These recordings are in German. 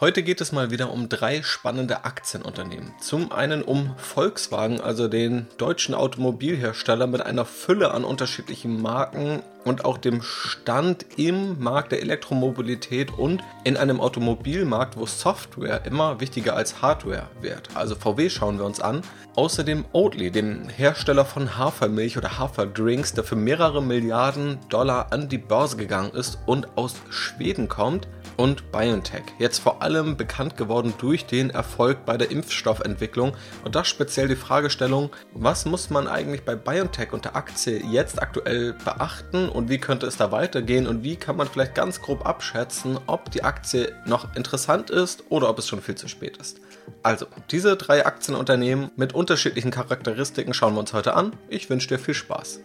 Heute geht es mal wieder um drei spannende Aktienunternehmen. Zum einen um Volkswagen, also den deutschen Automobilhersteller mit einer Fülle an unterschiedlichen Marken und auch dem Stand im Markt der Elektromobilität und in einem Automobilmarkt, wo Software immer wichtiger als Hardware wird. Also VW schauen wir uns an. Außerdem Oatly, dem Hersteller von Hafermilch oder Haferdrinks, der für mehrere Milliarden Dollar an die Börse gegangen ist und aus Schweden kommt und BioNTech. Jetzt vor allem bekannt geworden durch den Erfolg bei der Impfstoffentwicklung und das speziell die Fragestellung, was muss man eigentlich bei BioNTech und der Aktie jetzt aktuell beachten und wie könnte es da weitergehen und wie kann man vielleicht ganz grob abschätzen, ob die Aktie noch interessant ist oder ob es schon viel zu spät ist. Also, diese drei Aktienunternehmen mit unterschiedlichen Charakteristiken schauen wir uns heute an. Ich wünsche dir viel Spaß.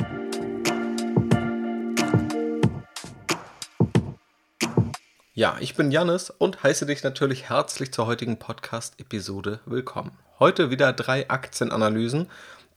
Ja, ich bin Jannis und heiße dich natürlich herzlich zur heutigen Podcast-Episode willkommen. Heute wieder drei Aktienanalysen,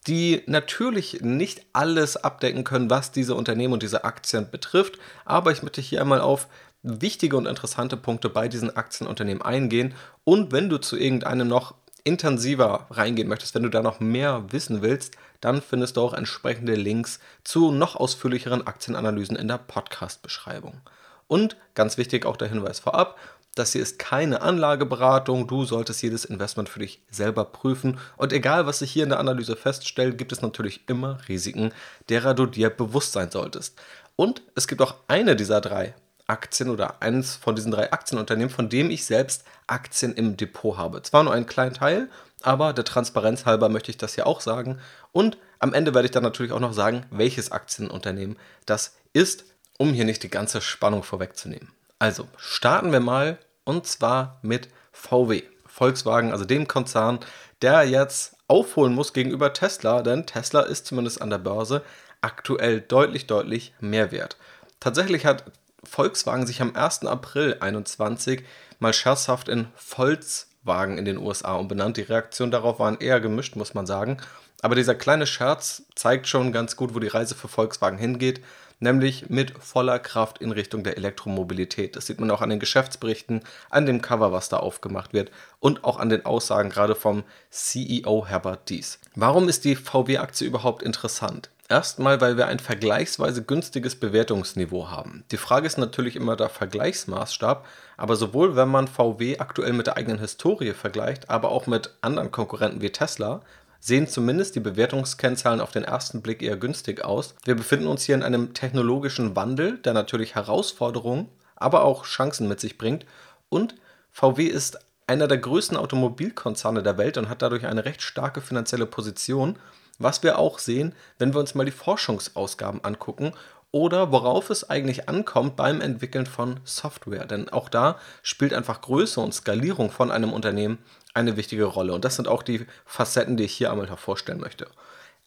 die natürlich nicht alles abdecken können, was diese Unternehmen und diese Aktien betrifft, aber ich möchte hier einmal auf wichtige und interessante Punkte bei diesen Aktienunternehmen eingehen und wenn du zu irgendeinem noch intensiver reingehen möchtest, wenn du da noch mehr wissen willst, dann findest du auch entsprechende Links zu noch ausführlicheren Aktienanalysen in der Podcast-Beschreibung. Und ganz wichtig auch der Hinweis vorab, das hier ist keine Anlageberatung, du solltest jedes Investment für dich selber prüfen und egal was sich hier in der Analyse feststellt, gibt es natürlich immer Risiken, derer du dir bewusst sein solltest. Und es gibt auch eine dieser drei Aktien oder eines von diesen drei Aktienunternehmen, von dem ich selbst Aktien im Depot habe. Zwar nur einen kleinen Teil, aber der Transparenz halber möchte ich das hier auch sagen. Und am Ende werde ich dann natürlich auch noch sagen, welches Aktienunternehmen das ist um hier nicht die ganze Spannung vorwegzunehmen. Also starten wir mal und zwar mit VW. Volkswagen, also dem Konzern, der jetzt aufholen muss gegenüber Tesla, denn Tesla ist zumindest an der Börse aktuell deutlich, deutlich mehr wert. Tatsächlich hat Volkswagen sich am 1. April 2021 mal scherzhaft in Volkswagen in den USA umbenannt. Die Reaktionen darauf waren eher gemischt, muss man sagen. Aber dieser kleine Scherz zeigt schon ganz gut, wo die Reise für Volkswagen hingeht nämlich mit voller Kraft in Richtung der Elektromobilität. Das sieht man auch an den Geschäftsberichten, an dem Cover, was da aufgemacht wird und auch an den Aussagen gerade vom CEO Herbert Dies. Warum ist die VW-Aktie überhaupt interessant? Erstmal, weil wir ein vergleichsweise günstiges Bewertungsniveau haben. Die Frage ist natürlich immer der Vergleichsmaßstab, aber sowohl wenn man VW aktuell mit der eigenen Historie vergleicht, aber auch mit anderen Konkurrenten wie Tesla, sehen zumindest die Bewertungskennzahlen auf den ersten Blick eher günstig aus. Wir befinden uns hier in einem technologischen Wandel, der natürlich Herausforderungen, aber auch Chancen mit sich bringt. Und VW ist einer der größten Automobilkonzerne der Welt und hat dadurch eine recht starke finanzielle Position, was wir auch sehen, wenn wir uns mal die Forschungsausgaben angucken oder worauf es eigentlich ankommt beim Entwickeln von Software. Denn auch da spielt einfach Größe und Skalierung von einem Unternehmen eine wichtige Rolle. Und das sind auch die Facetten, die ich hier einmal hervorstellen möchte.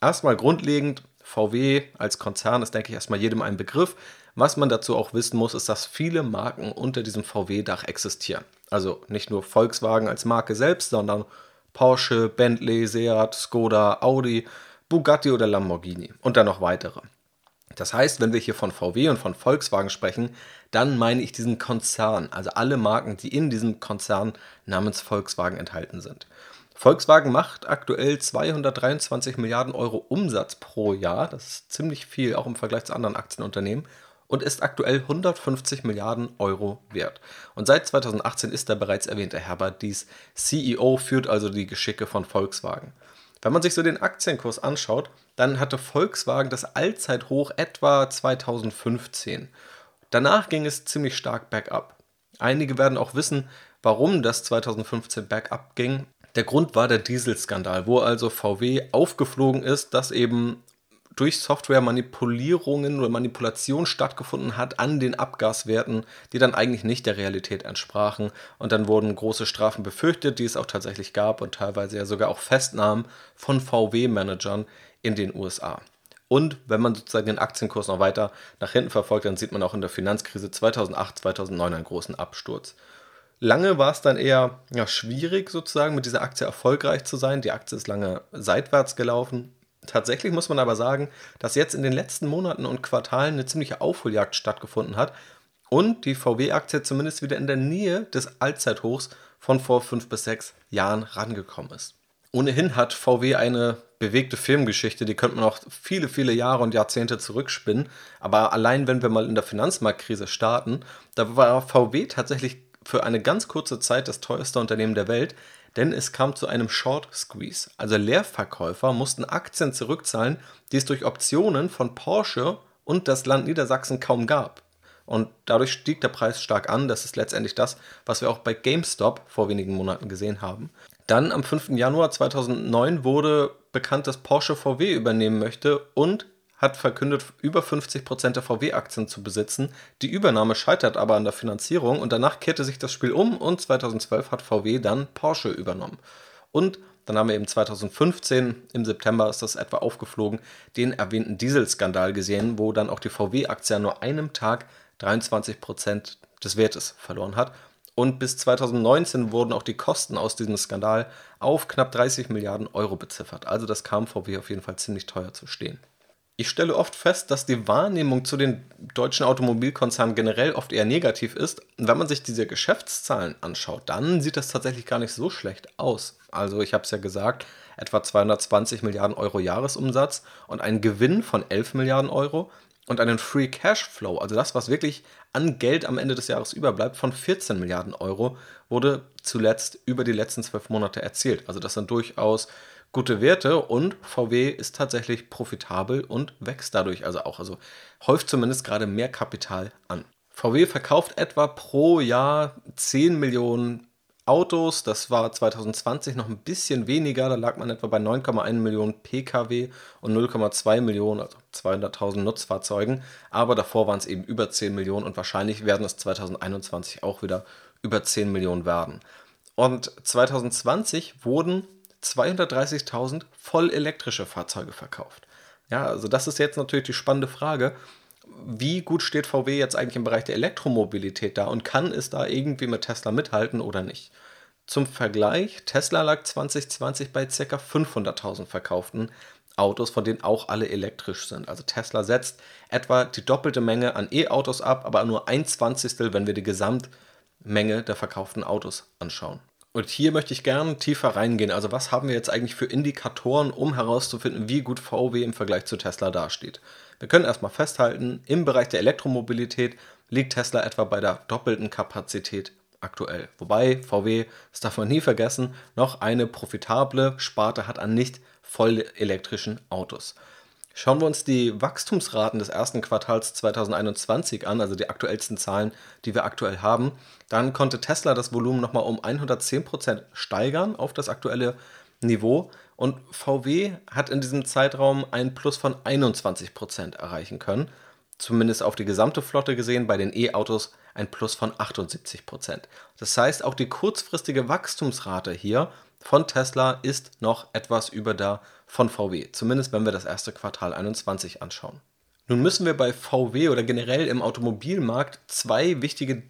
Erstmal grundlegend, VW als Konzern ist, denke ich, erstmal jedem ein Begriff. Was man dazu auch wissen muss, ist, dass viele Marken unter diesem VW-Dach existieren. Also nicht nur Volkswagen als Marke selbst, sondern Porsche, Bentley, Seat, Skoda, Audi, Bugatti oder Lamborghini und dann noch weitere. Das heißt, wenn wir hier von VW und von Volkswagen sprechen, dann meine ich diesen Konzern, also alle Marken, die in diesem Konzern namens Volkswagen enthalten sind. Volkswagen macht aktuell 223 Milliarden Euro Umsatz pro Jahr, das ist ziemlich viel, auch im Vergleich zu anderen Aktienunternehmen, und ist aktuell 150 Milliarden Euro wert. Und seit 2018 ist der bereits erwähnte Herbert Dies CEO, führt also die Geschicke von Volkswagen. Wenn man sich so den Aktienkurs anschaut, dann hatte Volkswagen das Allzeithoch etwa 2015. Danach ging es ziemlich stark bergab. Einige werden auch wissen, warum das 2015 bergab ging. Der Grund war der Dieselskandal, wo also VW aufgeflogen ist, dass eben durch Software-Manipulierungen oder Manipulation stattgefunden hat an den Abgaswerten, die dann eigentlich nicht der Realität entsprachen. Und dann wurden große Strafen befürchtet, die es auch tatsächlich gab und teilweise ja sogar auch Festnahmen von VW-Managern in den USA. Und wenn man sozusagen den Aktienkurs noch weiter nach hinten verfolgt, dann sieht man auch in der Finanzkrise 2008, 2009 einen großen Absturz. Lange war es dann eher ja, schwierig, sozusagen mit dieser Aktie erfolgreich zu sein. Die Aktie ist lange seitwärts gelaufen. Tatsächlich muss man aber sagen, dass jetzt in den letzten Monaten und Quartalen eine ziemliche Aufholjagd stattgefunden hat und die VW-Aktie zumindest wieder in der Nähe des Allzeithochs von vor fünf bis sechs Jahren rangekommen ist. Ohnehin hat VW eine bewegte Filmgeschichte, die könnte man auch viele, viele Jahre und Jahrzehnte zurückspinnen. Aber allein wenn wir mal in der Finanzmarktkrise starten, da war VW tatsächlich für eine ganz kurze Zeit das teuerste Unternehmen der Welt, denn es kam zu einem Short Squeeze. Also Leerverkäufer mussten Aktien zurückzahlen, die es durch Optionen von Porsche und das Land Niedersachsen kaum gab. Und dadurch stieg der Preis stark an. Das ist letztendlich das, was wir auch bei GameStop vor wenigen Monaten gesehen haben. Dann am 5. Januar 2009 wurde bekannt, dass Porsche VW übernehmen möchte und hat verkündet, über 50% der VW-Aktien zu besitzen. Die Übernahme scheitert aber an der Finanzierung und danach kehrte sich das Spiel um und 2012 hat VW dann Porsche übernommen. Und dann haben wir eben 2015, im September ist das etwa aufgeflogen, den erwähnten Dieselskandal gesehen, wo dann auch die VW-Aktie an nur einem Tag 23% des Wertes verloren hat. Und bis 2019 wurden auch die Kosten aus diesem Skandal auf knapp 30 Milliarden Euro beziffert. Also das kam VW auf jeden Fall ziemlich teuer zu stehen. Ich stelle oft fest, dass die Wahrnehmung zu den deutschen Automobilkonzernen generell oft eher negativ ist. Wenn man sich diese Geschäftszahlen anschaut, dann sieht das tatsächlich gar nicht so schlecht aus. Also ich habe es ja gesagt, etwa 220 Milliarden Euro Jahresumsatz und einen Gewinn von 11 Milliarden Euro und einen Free Cash Flow, also das, was wirklich an Geld am Ende des Jahres überbleibt, von 14 Milliarden Euro, wurde zuletzt über die letzten zwölf Monate erzielt. Also das sind durchaus gute Werte und VW ist tatsächlich profitabel und wächst dadurch also auch. Also häuft zumindest gerade mehr Kapital an. VW verkauft etwa pro Jahr 10 Millionen Autos. Das war 2020 noch ein bisschen weniger. Da lag man etwa bei 9,1 Millionen Pkw und 0,2 Millionen, also 200.000 Nutzfahrzeugen. Aber davor waren es eben über 10 Millionen und wahrscheinlich werden es 2021 auch wieder über 10 Millionen werden. Und 2020 wurden 230.000 voll elektrische Fahrzeuge verkauft. Ja, also das ist jetzt natürlich die spannende Frage wie gut steht VW jetzt eigentlich im Bereich der Elektromobilität da und kann es da irgendwie mit Tesla mithalten oder nicht? Zum Vergleich, Tesla lag 2020 bei ca. 500.000 verkauften Autos, von denen auch alle elektrisch sind. Also Tesla setzt etwa die doppelte Menge an E-Autos ab, aber nur ein Zwanzigstel, wenn wir die Gesamtmenge der verkauften Autos anschauen. Und hier möchte ich gerne tiefer reingehen. Also was haben wir jetzt eigentlich für Indikatoren, um herauszufinden, wie gut VW im Vergleich zu Tesla dasteht? Wir können erstmal festhalten, im Bereich der Elektromobilität liegt Tesla etwa bei der doppelten Kapazität aktuell. Wobei VW, das darf man nie vergessen, noch eine profitable Sparte hat an nicht voll elektrischen Autos. Schauen wir uns die Wachstumsraten des ersten Quartals 2021 an, also die aktuellsten Zahlen, die wir aktuell haben, dann konnte Tesla das Volumen nochmal um 110% steigern auf das aktuelle Niveau und VW hat in diesem Zeitraum einen Plus von 21% erreichen können. Zumindest auf die gesamte Flotte gesehen, bei den E-Autos ein Plus von 78%. Das heißt, auch die kurzfristige Wachstumsrate hier von Tesla ist noch etwas über der von VW, zumindest wenn wir das erste Quartal 21 anschauen. Nun müssen wir bei VW oder generell im Automobilmarkt zwei wichtige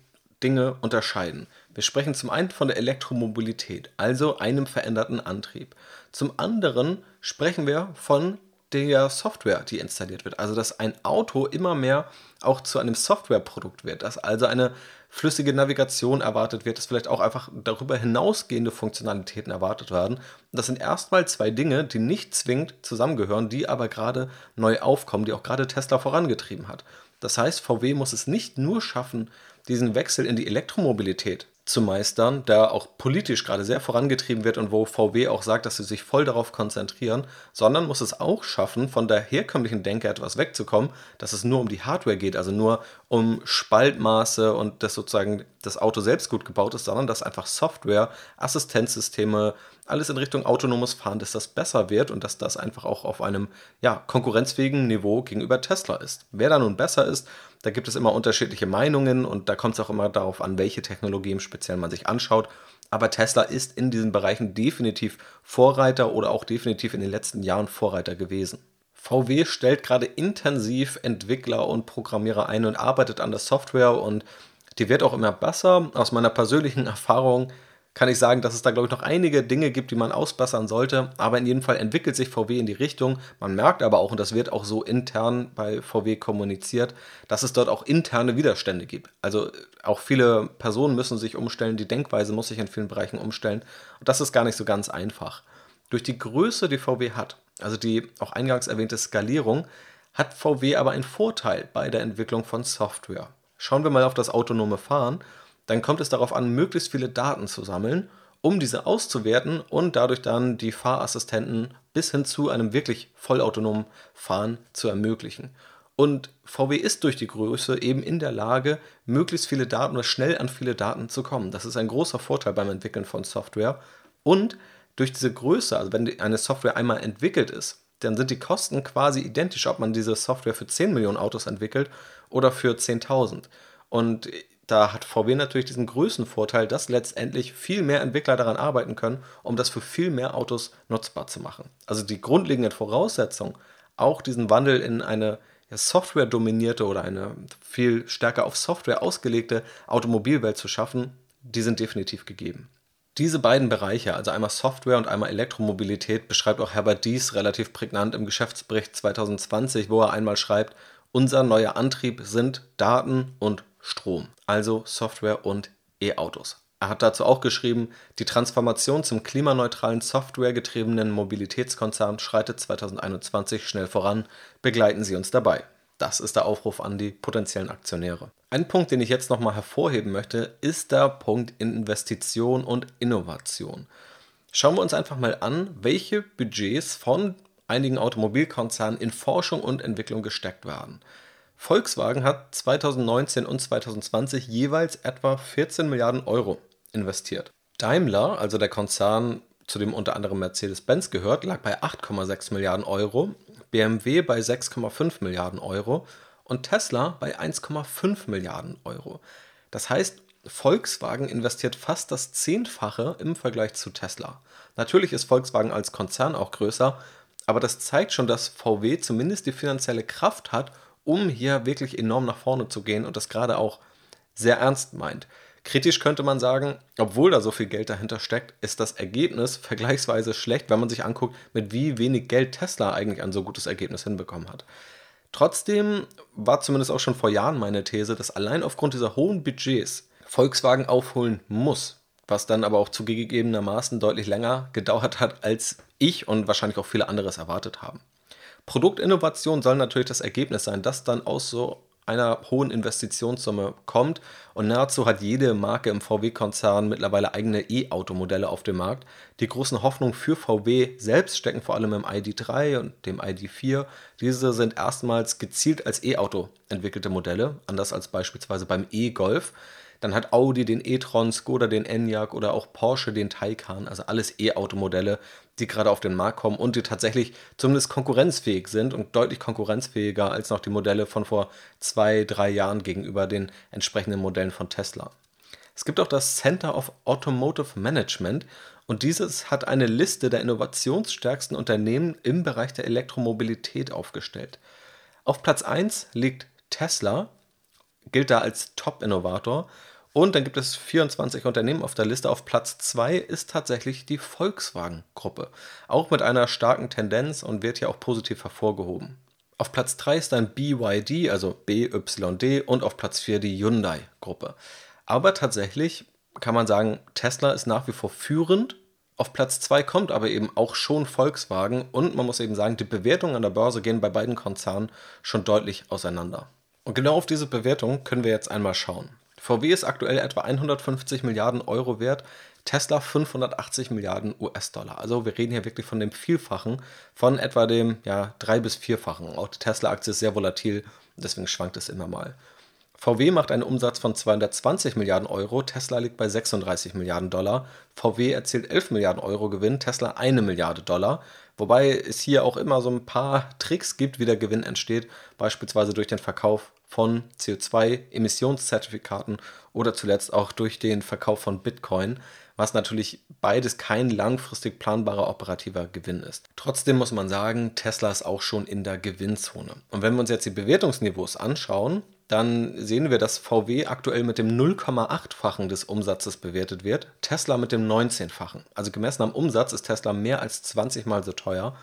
Dinge unterscheiden. Wir sprechen zum einen von der Elektromobilität, also einem veränderten Antrieb. Zum anderen sprechen wir von der Software, die installiert wird. Also dass ein Auto immer mehr auch zu einem Softwareprodukt wird, dass also eine flüssige Navigation erwartet wird, dass vielleicht auch einfach darüber hinausgehende Funktionalitäten erwartet werden. Das sind erstmal zwei Dinge, die nicht zwingend zusammengehören, die aber gerade neu aufkommen, die auch gerade Tesla vorangetrieben hat. Das heißt, VW muss es nicht nur schaffen, diesen Wechsel in die Elektromobilität zu meistern, der auch politisch gerade sehr vorangetrieben wird und wo VW auch sagt, dass sie sich voll darauf konzentrieren, sondern muss es auch schaffen, von der herkömmlichen Denke etwas wegzukommen, dass es nur um die Hardware geht, also nur um Spaltmaße und dass sozusagen das Auto selbst gut gebaut ist, sondern dass einfach Software, Assistenzsysteme, alles in Richtung autonomes Fahren, dass das besser wird und dass das einfach auch auf einem ja, konkurrenzfähigen Niveau gegenüber Tesla ist. Wer da nun besser ist, da gibt es immer unterschiedliche Meinungen und da kommt es auch immer darauf an, welche Technologie im Speziellen man sich anschaut. Aber Tesla ist in diesen Bereichen definitiv Vorreiter oder auch definitiv in den letzten Jahren Vorreiter gewesen. VW stellt gerade intensiv Entwickler und Programmierer ein und arbeitet an der Software und die wird auch immer besser. Aus meiner persönlichen Erfahrung kann ich sagen, dass es da, glaube ich, noch einige Dinge gibt, die man ausbessern sollte. Aber in jedem Fall entwickelt sich VW in die Richtung. Man merkt aber auch, und das wird auch so intern bei VW kommuniziert, dass es dort auch interne Widerstände gibt. Also auch viele Personen müssen sich umstellen, die Denkweise muss sich in vielen Bereichen umstellen. Und das ist gar nicht so ganz einfach. Durch die Größe, die VW hat, also die auch eingangs erwähnte Skalierung, hat VW aber einen Vorteil bei der Entwicklung von Software. Schauen wir mal auf das autonome Fahren dann kommt es darauf an, möglichst viele Daten zu sammeln, um diese auszuwerten und dadurch dann die Fahrassistenten bis hin zu einem wirklich vollautonomen Fahren zu ermöglichen. Und VW ist durch die Größe eben in der Lage, möglichst viele Daten oder schnell an viele Daten zu kommen. Das ist ein großer Vorteil beim Entwickeln von Software. Und durch diese Größe, also wenn eine Software einmal entwickelt ist, dann sind die Kosten quasi identisch, ob man diese Software für 10 Millionen Autos entwickelt oder für 10.000. Und da hat VW natürlich diesen Größenvorteil, dass letztendlich viel mehr Entwickler daran arbeiten können, um das für viel mehr Autos nutzbar zu machen. Also die grundlegenden Voraussetzungen, auch diesen Wandel in eine ja, Software-dominierte oder eine viel stärker auf Software ausgelegte Automobilwelt zu schaffen, die sind definitiv gegeben. Diese beiden Bereiche, also einmal Software und einmal Elektromobilität, beschreibt auch Herbert Dies relativ prägnant im Geschäftsbericht 2020, wo er einmal schreibt, unser neuer Antrieb sind Daten und Strom, also Software und E-Autos. Er hat dazu auch geschrieben, die Transformation zum klimaneutralen softwaregetriebenen Mobilitätskonzern schreitet 2021 schnell voran, begleiten Sie uns dabei. Das ist der Aufruf an die potenziellen Aktionäre. Ein Punkt, den ich jetzt nochmal hervorheben möchte, ist der Punkt Investition und Innovation. Schauen wir uns einfach mal an, welche Budgets von einigen Automobilkonzernen in Forschung und Entwicklung gesteckt werden. Volkswagen hat 2019 und 2020 jeweils etwa 14 Milliarden Euro investiert. Daimler, also der Konzern, zu dem unter anderem Mercedes-Benz gehört, lag bei 8,6 Milliarden Euro, BMW bei 6,5 Milliarden Euro und Tesla bei 1,5 Milliarden Euro. Das heißt, Volkswagen investiert fast das Zehnfache im Vergleich zu Tesla. Natürlich ist Volkswagen als Konzern auch größer, aber das zeigt schon, dass VW zumindest die finanzielle Kraft hat, um hier wirklich enorm nach vorne zu gehen und das gerade auch sehr ernst meint. Kritisch könnte man sagen, obwohl da so viel Geld dahinter steckt, ist das Ergebnis vergleichsweise schlecht, wenn man sich anguckt, mit wie wenig Geld Tesla eigentlich ein so gutes Ergebnis hinbekommen hat. Trotzdem war zumindest auch schon vor Jahren meine These, dass allein aufgrund dieser hohen Budgets Volkswagen aufholen muss, was dann aber auch zugegebenermaßen deutlich länger gedauert hat, als ich und wahrscheinlich auch viele andere es erwartet haben. Produktinnovation soll natürlich das Ergebnis sein, das dann aus so einer hohen Investitionssumme kommt. Und nahezu hat jede Marke im VW-Konzern mittlerweile eigene E-Auto-Modelle auf dem Markt. Die großen Hoffnungen für VW selbst stecken vor allem im ID3 und dem ID4. Diese sind erstmals gezielt als E-Auto entwickelte Modelle, anders als beispielsweise beim E-Golf. Dann hat Audi den e-tron, Skoda den Enyaq oder auch Porsche den Taycan, also alles E-Auto-Modelle, die gerade auf den Markt kommen und die tatsächlich zumindest konkurrenzfähig sind und deutlich konkurrenzfähiger als noch die Modelle von vor zwei, drei Jahren gegenüber den entsprechenden Modellen von Tesla. Es gibt auch das Center of Automotive Management und dieses hat eine Liste der innovationsstärksten Unternehmen im Bereich der Elektromobilität aufgestellt. Auf Platz 1 liegt Tesla, gilt da als Top-Innovator und dann gibt es 24 Unternehmen auf der Liste. Auf Platz 2 ist tatsächlich die Volkswagen-Gruppe. Auch mit einer starken Tendenz und wird hier auch positiv hervorgehoben. Auf Platz 3 ist dann BYD, also BYD, und auf Platz 4 die Hyundai-Gruppe. Aber tatsächlich kann man sagen, Tesla ist nach wie vor führend. Auf Platz 2 kommt aber eben auch schon Volkswagen und man muss eben sagen, die Bewertungen an der Börse gehen bei beiden Konzernen schon deutlich auseinander. Und genau auf diese Bewertung können wir jetzt einmal schauen. VW ist aktuell etwa 150 Milliarden Euro wert, Tesla 580 Milliarden US-Dollar. Also wir reden hier wirklich von dem Vielfachen, von etwa dem ja, drei- bis vierfachen. Auch die Tesla-Aktie ist sehr volatil, deswegen schwankt es immer mal. VW macht einen Umsatz von 220 Milliarden Euro, Tesla liegt bei 36 Milliarden Dollar. VW erzielt 11 Milliarden Euro Gewinn, Tesla eine Milliarde Dollar. Wobei es hier auch immer so ein paar Tricks gibt, wie der Gewinn entsteht, beispielsweise durch den Verkauf von CO2-Emissionszertifikaten oder zuletzt auch durch den Verkauf von Bitcoin, was natürlich beides kein langfristig planbarer operativer Gewinn ist. Trotzdem muss man sagen, Tesla ist auch schon in der Gewinnzone. Und wenn wir uns jetzt die Bewertungsniveaus anschauen, dann sehen wir, dass VW aktuell mit dem 0,8-fachen des Umsatzes bewertet wird, Tesla mit dem 19-fachen. Also gemessen am Umsatz ist Tesla mehr als 20 mal so teuer.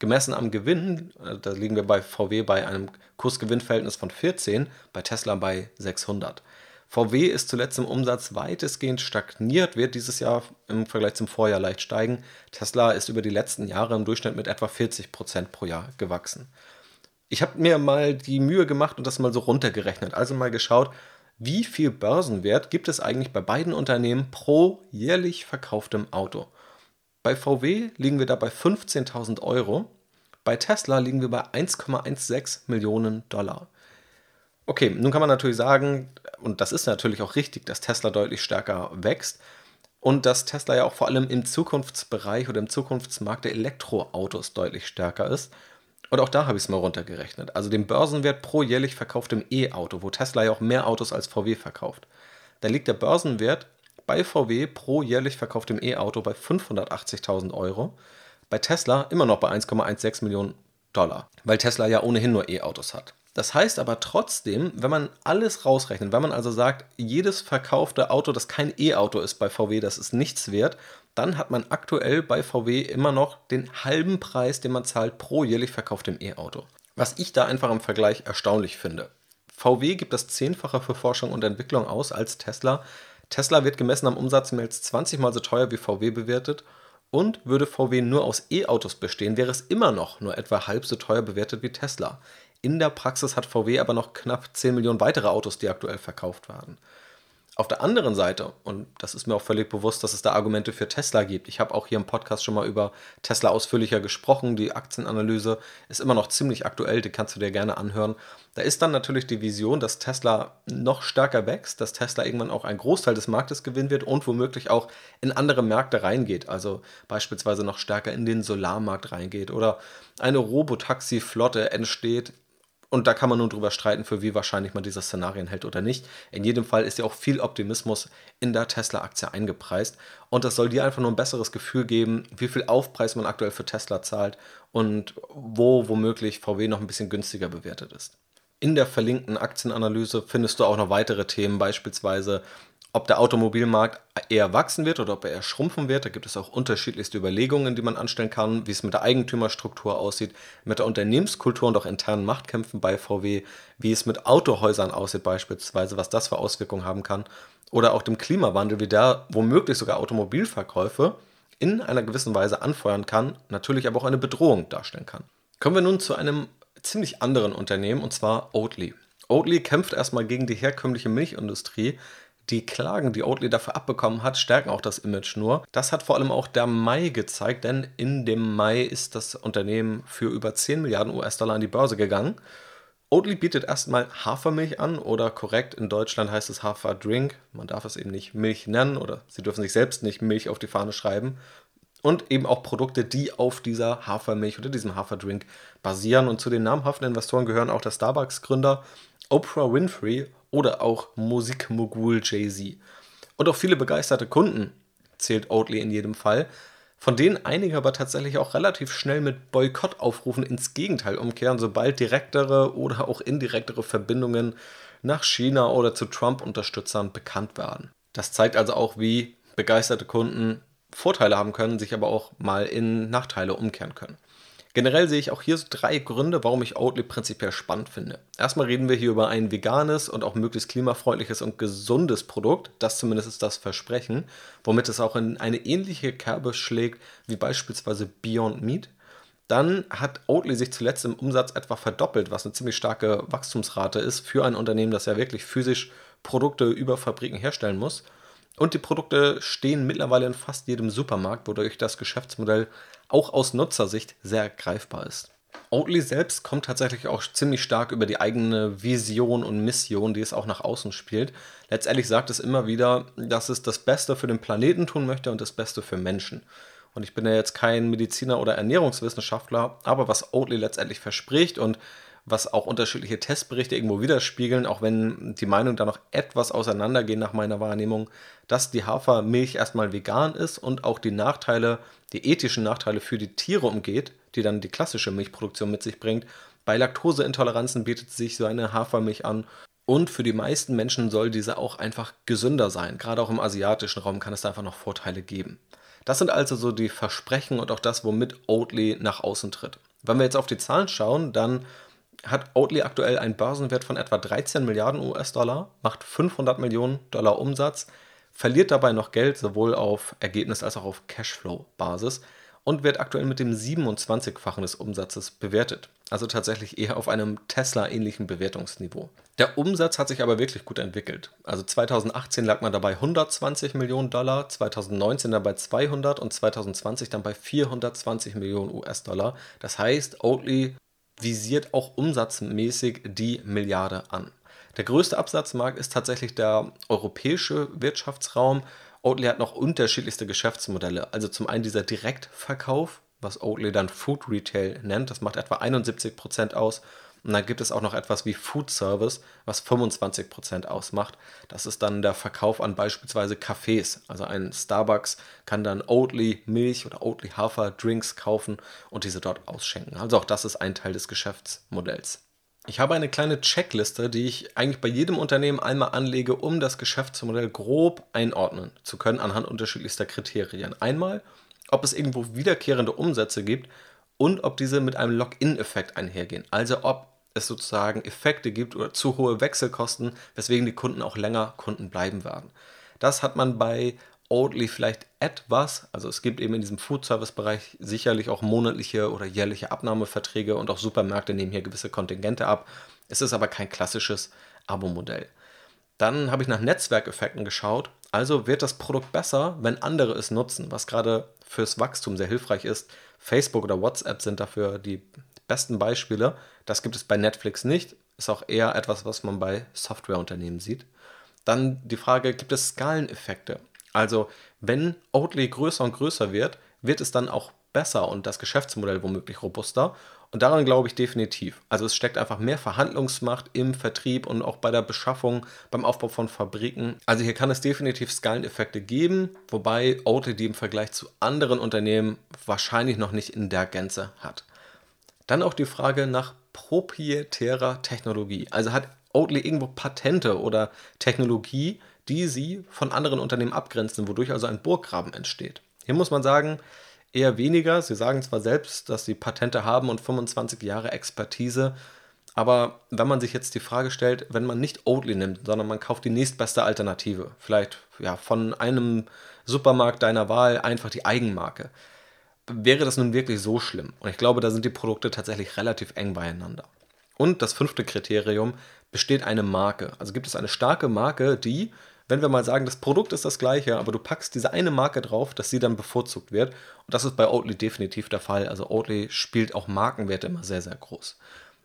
Gemessen am Gewinn, äh, da liegen wir bei VW bei einem Kursgewinnverhältnis von 14, bei Tesla bei 600. VW ist zuletzt im Umsatz weitestgehend stagniert, wird dieses Jahr im Vergleich zum Vorjahr leicht steigen. Tesla ist über die letzten Jahre im Durchschnitt mit etwa 40 Prozent pro Jahr gewachsen. Ich habe mir mal die Mühe gemacht und das mal so runtergerechnet. Also mal geschaut, wie viel Börsenwert gibt es eigentlich bei beiden Unternehmen pro jährlich verkauftem Auto. Bei VW liegen wir da bei 15.000 Euro. Bei Tesla liegen wir bei 1,16 Millionen Dollar. Okay, nun kann man natürlich sagen, und das ist natürlich auch richtig, dass Tesla deutlich stärker wächst und dass Tesla ja auch vor allem im Zukunftsbereich oder im Zukunftsmarkt der Elektroautos deutlich stärker ist. Und auch da habe ich es mal runtergerechnet. Also den Börsenwert pro jährlich verkauftem E-Auto, wo Tesla ja auch mehr Autos als VW verkauft. Da liegt der Börsenwert bei VW pro jährlich verkauftem E-Auto bei 580.000 Euro. Bei Tesla immer noch bei 1,16 Millionen Dollar, weil Tesla ja ohnehin nur E-Autos hat. Das heißt aber trotzdem, wenn man alles rausrechnet, wenn man also sagt, jedes verkaufte Auto, das kein E-Auto ist bei VW, das ist nichts wert, dann hat man aktuell bei VW immer noch den halben Preis, den man zahlt pro jährlich verkauftem E-Auto. Was ich da einfach im Vergleich erstaunlich finde. VW gibt das Zehnfache für Forschung und Entwicklung aus als Tesla. Tesla wird gemessen am Umsatz mehr als 20 mal so teuer wie VW bewertet. Und würde VW nur aus E-Autos bestehen, wäre es immer noch nur etwa halb so teuer bewertet wie Tesla. In der Praxis hat VW aber noch knapp 10 Millionen weitere Autos, die aktuell verkauft werden. Auf der anderen Seite, und das ist mir auch völlig bewusst, dass es da Argumente für Tesla gibt. Ich habe auch hier im Podcast schon mal über Tesla ausführlicher gesprochen. Die Aktienanalyse ist immer noch ziemlich aktuell, die kannst du dir gerne anhören. Da ist dann natürlich die Vision, dass Tesla noch stärker wächst, dass Tesla irgendwann auch einen Großteil des Marktes gewinnen wird und womöglich auch in andere Märkte reingeht. Also beispielsweise noch stärker in den Solarmarkt reingeht oder eine Robotaxi-Flotte entsteht und da kann man nun drüber streiten, für wie wahrscheinlich man diese Szenarien hält oder nicht. In jedem Fall ist ja auch viel Optimismus in der Tesla-Aktie eingepreist. Und das soll dir einfach nur ein besseres Gefühl geben, wie viel Aufpreis man aktuell für Tesla zahlt und wo womöglich VW noch ein bisschen günstiger bewertet ist. In der verlinkten Aktienanalyse findest du auch noch weitere Themen, beispielsweise ob der Automobilmarkt eher wachsen wird oder ob er eher schrumpfen wird. Da gibt es auch unterschiedlichste Überlegungen, die man anstellen kann, wie es mit der Eigentümerstruktur aussieht, mit der Unternehmenskultur und auch internen Machtkämpfen bei VW, wie es mit Autohäusern aussieht beispielsweise, was das für Auswirkungen haben kann, oder auch dem Klimawandel, wie der womöglich sogar Automobilverkäufe in einer gewissen Weise anfeuern kann, natürlich aber auch eine Bedrohung darstellen kann. Kommen wir nun zu einem ziemlich anderen Unternehmen, und zwar Oatly. Oatly kämpft erstmal gegen die herkömmliche Milchindustrie, die Klagen, die Oatly dafür abbekommen hat, stärken auch das Image nur. Das hat vor allem auch der Mai gezeigt, denn in dem Mai ist das Unternehmen für über 10 Milliarden US-Dollar an die Börse gegangen. Oatly bietet erstmal Hafermilch an oder korrekt in Deutschland heißt es Haferdrink. Man darf es eben nicht Milch nennen oder sie dürfen sich selbst nicht Milch auf die Fahne schreiben. Und eben auch Produkte, die auf dieser Hafermilch oder diesem Haferdrink basieren. Und zu den namhaften Investoren gehören auch der Starbucks-Gründer Oprah Winfrey oder auch Musikmogul Jay-Z. Und auch viele begeisterte Kunden zählt Oatly in jedem Fall, von denen einige aber tatsächlich auch relativ schnell mit Boykottaufrufen ins Gegenteil umkehren, sobald direktere oder auch indirektere Verbindungen nach China oder zu Trump-Unterstützern bekannt werden. Das zeigt also auch, wie begeisterte Kunden Vorteile haben können, sich aber auch mal in Nachteile umkehren können. Generell sehe ich auch hier so drei Gründe, warum ich Oatly prinzipiell spannend finde. Erstmal reden wir hier über ein veganes und auch möglichst klimafreundliches und gesundes Produkt. Das zumindest ist das Versprechen, womit es auch in eine ähnliche Kerbe schlägt wie beispielsweise Beyond Meat. Dann hat Oatly sich zuletzt im Umsatz etwa verdoppelt, was eine ziemlich starke Wachstumsrate ist für ein Unternehmen, das ja wirklich physisch Produkte über Fabriken herstellen muss. Und die Produkte stehen mittlerweile in fast jedem Supermarkt, wodurch das Geschäftsmodell auch aus Nutzersicht sehr greifbar ist. Oatly selbst kommt tatsächlich auch ziemlich stark über die eigene Vision und Mission, die es auch nach außen spielt. Letztendlich sagt es immer wieder, dass es das Beste für den Planeten tun möchte und das Beste für Menschen. Und ich bin ja jetzt kein Mediziner oder Ernährungswissenschaftler, aber was Oatly letztendlich verspricht und was auch unterschiedliche Testberichte irgendwo widerspiegeln, auch wenn die Meinungen da noch etwas auseinandergehen nach meiner Wahrnehmung, dass die Hafermilch erstmal vegan ist und auch die Nachteile, die ethischen Nachteile für die Tiere umgeht, die dann die klassische Milchproduktion mit sich bringt. Bei Laktoseintoleranzen bietet sich so eine Hafermilch an Und für die meisten Menschen soll diese auch einfach gesünder sein. Gerade auch im asiatischen Raum kann es da einfach noch Vorteile geben. Das sind also so die Versprechen und auch das, womit Oatly nach außen tritt. Wenn wir jetzt auf die Zahlen schauen, dann hat Oatly aktuell einen Börsenwert von etwa 13 Milliarden US-Dollar, macht 500 Millionen Dollar Umsatz, verliert dabei noch Geld sowohl auf Ergebnis als auch auf Cashflow-Basis und wird aktuell mit dem 27-fachen des Umsatzes bewertet. Also tatsächlich eher auf einem Tesla-ähnlichen Bewertungsniveau. Der Umsatz hat sich aber wirklich gut entwickelt. Also 2018 lag man dabei 120 Millionen Dollar, 2019 dann bei 200 und 2020 dann bei 420 Millionen US-Dollar. Das heißt, Oatly visiert auch umsatzmäßig die Milliarde an. Der größte Absatzmarkt ist tatsächlich der europäische Wirtschaftsraum. Oatly hat noch unterschiedlichste Geschäftsmodelle. Also zum einen dieser Direktverkauf, was Oatly dann Food Retail nennt, das macht etwa 71% aus. Und dann gibt es auch noch etwas wie Food Service, was 25% ausmacht. Das ist dann der Verkauf an beispielsweise Cafés. Also ein Starbucks kann dann Oatly Milch oder Oatly Hafer Drinks kaufen und diese dort ausschenken. Also auch das ist ein Teil des Geschäftsmodells. Ich habe eine kleine Checkliste, die ich eigentlich bei jedem Unternehmen einmal anlege, um das Geschäftsmodell grob einordnen zu können anhand unterschiedlichster Kriterien. Einmal, ob es irgendwo wiederkehrende Umsätze gibt und ob diese mit einem Login-Effekt einhergehen. Also ob es sozusagen Effekte gibt oder zu hohe Wechselkosten, weswegen die Kunden auch länger Kunden bleiben werden. Das hat man bei Oatly vielleicht etwas, also es gibt eben in diesem Food-Service-Bereich sicherlich auch monatliche oder jährliche Abnahmeverträge und auch Supermärkte nehmen hier gewisse Kontingente ab. Es ist aber kein klassisches Abo-Modell. Dann habe ich nach Netzwerkeffekten geschaut. Also wird das Produkt besser, wenn andere es nutzen, was gerade fürs Wachstum sehr hilfreich ist. Facebook oder WhatsApp sind dafür die besten Beispiele. Das gibt es bei Netflix nicht. Ist auch eher etwas, was man bei Softwareunternehmen sieht. Dann die Frage, gibt es Skaleneffekte? Also, wenn Oatly größer und größer wird, wird es dann auch besser und das Geschäftsmodell womöglich robuster. Und daran glaube ich definitiv. Also es steckt einfach mehr Verhandlungsmacht im Vertrieb und auch bei der Beschaffung, beim Aufbau von Fabriken. Also hier kann es definitiv Skaleneffekte geben, wobei die im Vergleich zu anderen Unternehmen wahrscheinlich noch nicht in der Gänze hat. Dann auch die Frage nach proprietärer Technologie. Also hat Oatly irgendwo Patente oder Technologie, die sie von anderen Unternehmen abgrenzen, wodurch also ein Burggraben entsteht. Hier muss man sagen, Eher weniger. Sie sagen zwar selbst, dass sie Patente haben und 25 Jahre Expertise, aber wenn man sich jetzt die Frage stellt, wenn man nicht Oatly nimmt, sondern man kauft die nächstbeste Alternative, vielleicht ja, von einem Supermarkt deiner Wahl einfach die Eigenmarke, wäre das nun wirklich so schlimm? Und ich glaube, da sind die Produkte tatsächlich relativ eng beieinander. Und das fünfte Kriterium, besteht eine Marke. Also gibt es eine starke Marke, die wenn wir mal sagen, das Produkt ist das gleiche, aber du packst diese eine Marke drauf, dass sie dann bevorzugt wird. Das ist bei Oatly definitiv der Fall. Also Oatly spielt auch Markenwerte immer sehr, sehr groß.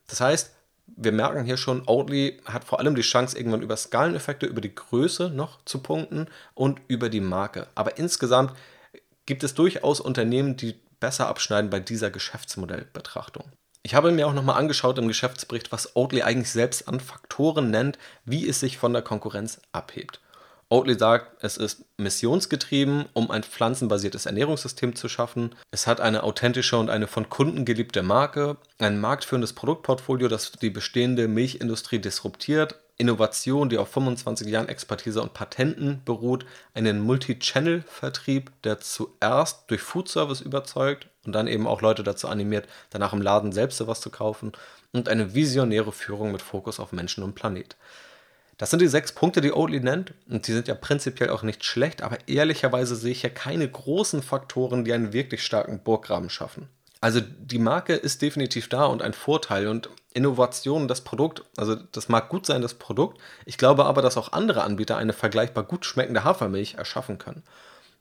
Das heißt, wir merken hier schon, Oatly hat vor allem die Chance, irgendwann über Skaleneffekte, über die Größe noch zu punkten und über die Marke. Aber insgesamt gibt es durchaus Unternehmen, die besser abschneiden bei dieser Geschäftsmodellbetrachtung. Ich habe mir auch nochmal angeschaut im Geschäftsbericht, was Oatly eigentlich selbst an Faktoren nennt, wie es sich von der Konkurrenz abhebt. Oatly sagt, es ist missionsgetrieben, um ein pflanzenbasiertes Ernährungssystem zu schaffen. Es hat eine authentische und eine von Kunden geliebte Marke, ein marktführendes Produktportfolio, das die bestehende Milchindustrie disruptiert, Innovation, die auf 25 Jahren Expertise und Patenten beruht, einen Multi-Channel-Vertrieb, der zuerst durch Foodservice überzeugt und dann eben auch Leute dazu animiert, danach im Laden selbst sowas zu kaufen und eine visionäre Führung mit Fokus auf Menschen und Planet. Das sind die sechs Punkte, die Oatly nennt. Und die sind ja prinzipiell auch nicht schlecht, aber ehrlicherweise sehe ich ja keine großen Faktoren, die einen wirklich starken Burggraben schaffen. Also die Marke ist definitiv da und ein Vorteil und Innovation, das Produkt, also das mag gut sein, das Produkt. Ich glaube aber, dass auch andere Anbieter eine vergleichbar gut schmeckende Hafermilch erschaffen können.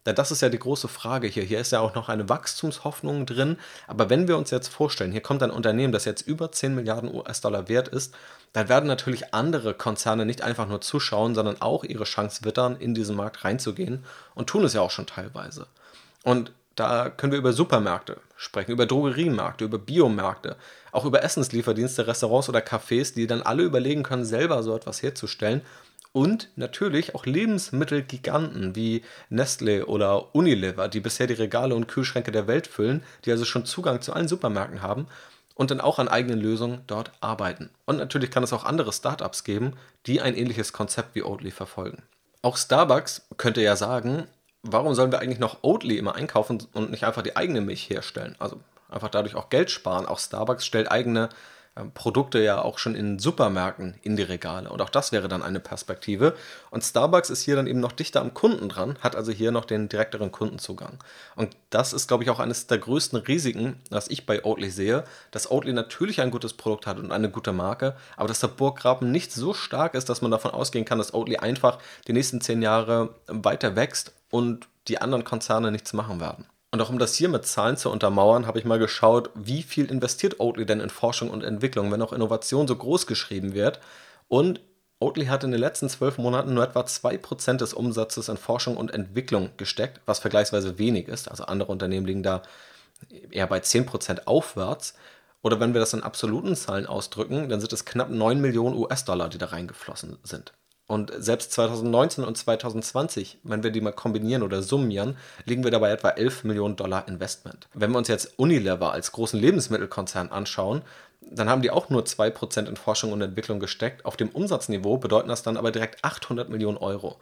Denn das ist ja die große Frage hier. Hier ist ja auch noch eine Wachstumshoffnung drin. Aber wenn wir uns jetzt vorstellen, hier kommt ein Unternehmen, das jetzt über 10 Milliarden US-Dollar wert ist, dann werden natürlich andere Konzerne nicht einfach nur zuschauen, sondern auch ihre Chance wittern, in diesen Markt reinzugehen und tun es ja auch schon teilweise. Und da können wir über Supermärkte sprechen, über Drogeriemärkte, über Biomärkte, auch über Essenslieferdienste, Restaurants oder Cafés, die dann alle überlegen können, selber so etwas herzustellen und natürlich auch Lebensmittelgiganten wie Nestle oder Unilever, die bisher die Regale und Kühlschränke der Welt füllen, die also schon Zugang zu allen Supermärkten haben. und dann auch an eigenen Lösungen dort arbeiten. Und natürlich kann es auch andere Startups geben, die ein ähnliches Konzept wie Oatly verfolgen. Auch Starbucks könnte ja sagen, warum sollen wir eigentlich noch Oatly immer einkaufen und nicht einfach die eigene Milch herstellen? Also einfach dadurch auch Geld sparen. Auch Starbucks stellt eigene Produkte ja auch schon in Supermärkten in die Regale. Und auch das wäre dann eine Perspektive. Und Starbucks ist hier dann eben noch dichter am Kunden dran, hat also hier noch den direkteren Kundenzugang. Und das ist, glaube ich, auch eines der größten Risiken, was ich bei Oatly sehe, dass Oatly natürlich ein gutes Produkt hat und eine gute Marke, aber dass der Burggraben nicht so stark ist, dass man davon ausgehen kann, dass Oatly einfach die nächsten zehn Jahre weiter wächst und die anderen Konzerne nichts machen werden. Und auch um das hier mit Zahlen zu untermauern, habe ich mal geschaut, wie viel investiert Oatly denn in Forschung und Entwicklung, wenn auch Innovation so groß geschrieben wird. Und Oatly hat in den letzten zwölf Monaten nur etwa 2% des Umsatzes in Forschung und Entwicklung gesteckt, was vergleichsweise wenig ist. Also andere Unternehmen liegen da eher bei 10% aufwärts. Oder wenn wir das in absoluten Zahlen ausdrücken, dann sind es knapp 9 Millionen US-Dollar, die da reingeflossen sind. Und selbst 2019 und 2020, wenn wir die mal kombinieren oder summieren, liegen wir dabei etwa 11 Millionen Dollar Investment. Wenn wir uns jetzt Unilever als großen Lebensmittelkonzern anschauen, dann haben die auch nur 2% in Forschung und Entwicklung gesteckt. Auf dem Umsatzniveau bedeuten das dann aber direkt 800 Millionen Euro.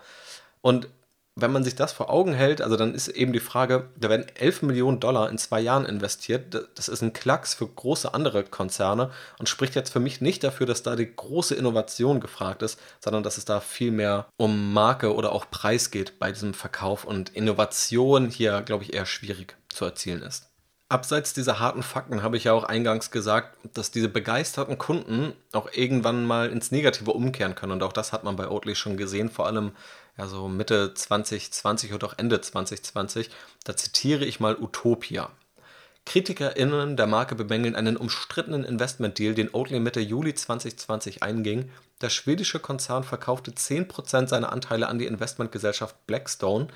Und wenn man sich das vor Augen hält, also dann ist eben die Frage, da werden 11 Millionen Dollar in zwei Jahren investiert. Das ist ein Klacks für große andere Konzerne und spricht jetzt für mich nicht dafür, dass da die große Innovation gefragt ist, sondern dass es da viel mehr um Marke oder auch Preis geht bei diesem Verkauf und Innovation hier, glaube ich, eher schwierig zu erzielen ist. Abseits dieser harten Fakten habe ich ja auch eingangs gesagt, dass diese begeisterten Kunden auch irgendwann mal ins Negative umkehren können. Und auch das hat man bei Oatly schon gesehen, vor allem ja so Mitte 2020 oder auch Ende 2020. Da zitiere ich mal Utopia. KritikerInnen der Marke bemängeln einen umstrittenen Investmentdeal, den Oatly Mitte Juli 2020 einging. Der schwedische Konzern verkaufte 10% seiner Anteile an die Investmentgesellschaft Blackstone,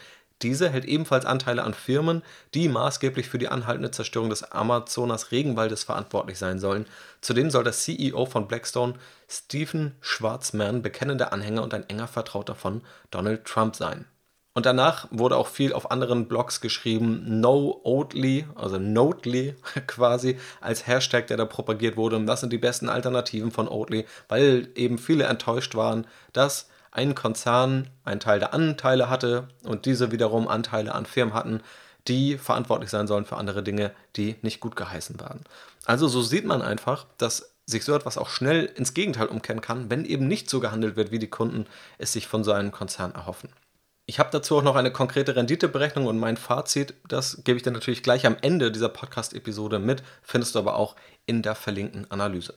diese hält ebenfalls Anteile an Firmen, die maßgeblich für die anhaltende Zerstörung des Amazonas Regenwaldes verantwortlich sein sollen. Zudem soll der CEO von Blackstone, Stephen Schwarzman, bekennender Anhänger und ein enger Vertrauter von Donald Trump sein. Und danach wurde auch viel auf anderen Blogs geschrieben, No Oatly, also Notely quasi, als Hashtag, der da propagiert wurde. Und das sind die besten Alternativen von Oatly, weil eben viele enttäuscht waren, dass ein Konzern einen Teil der Anteile hatte und diese wiederum Anteile an Firmen hatten, die verantwortlich sein sollen für andere Dinge, die nicht gut geheißen werden. Also so sieht man einfach, dass sich so etwas auch schnell ins Gegenteil umkehren kann, wenn eben nicht so gehandelt wird, wie die Kunden es sich von so einem Konzern erhoffen. Ich habe dazu auch noch eine konkrete Renditeberechnung und mein Fazit, das gebe ich dir natürlich gleich am Ende dieser Podcast-Episode mit, findest du aber auch in der verlinkten Analyse.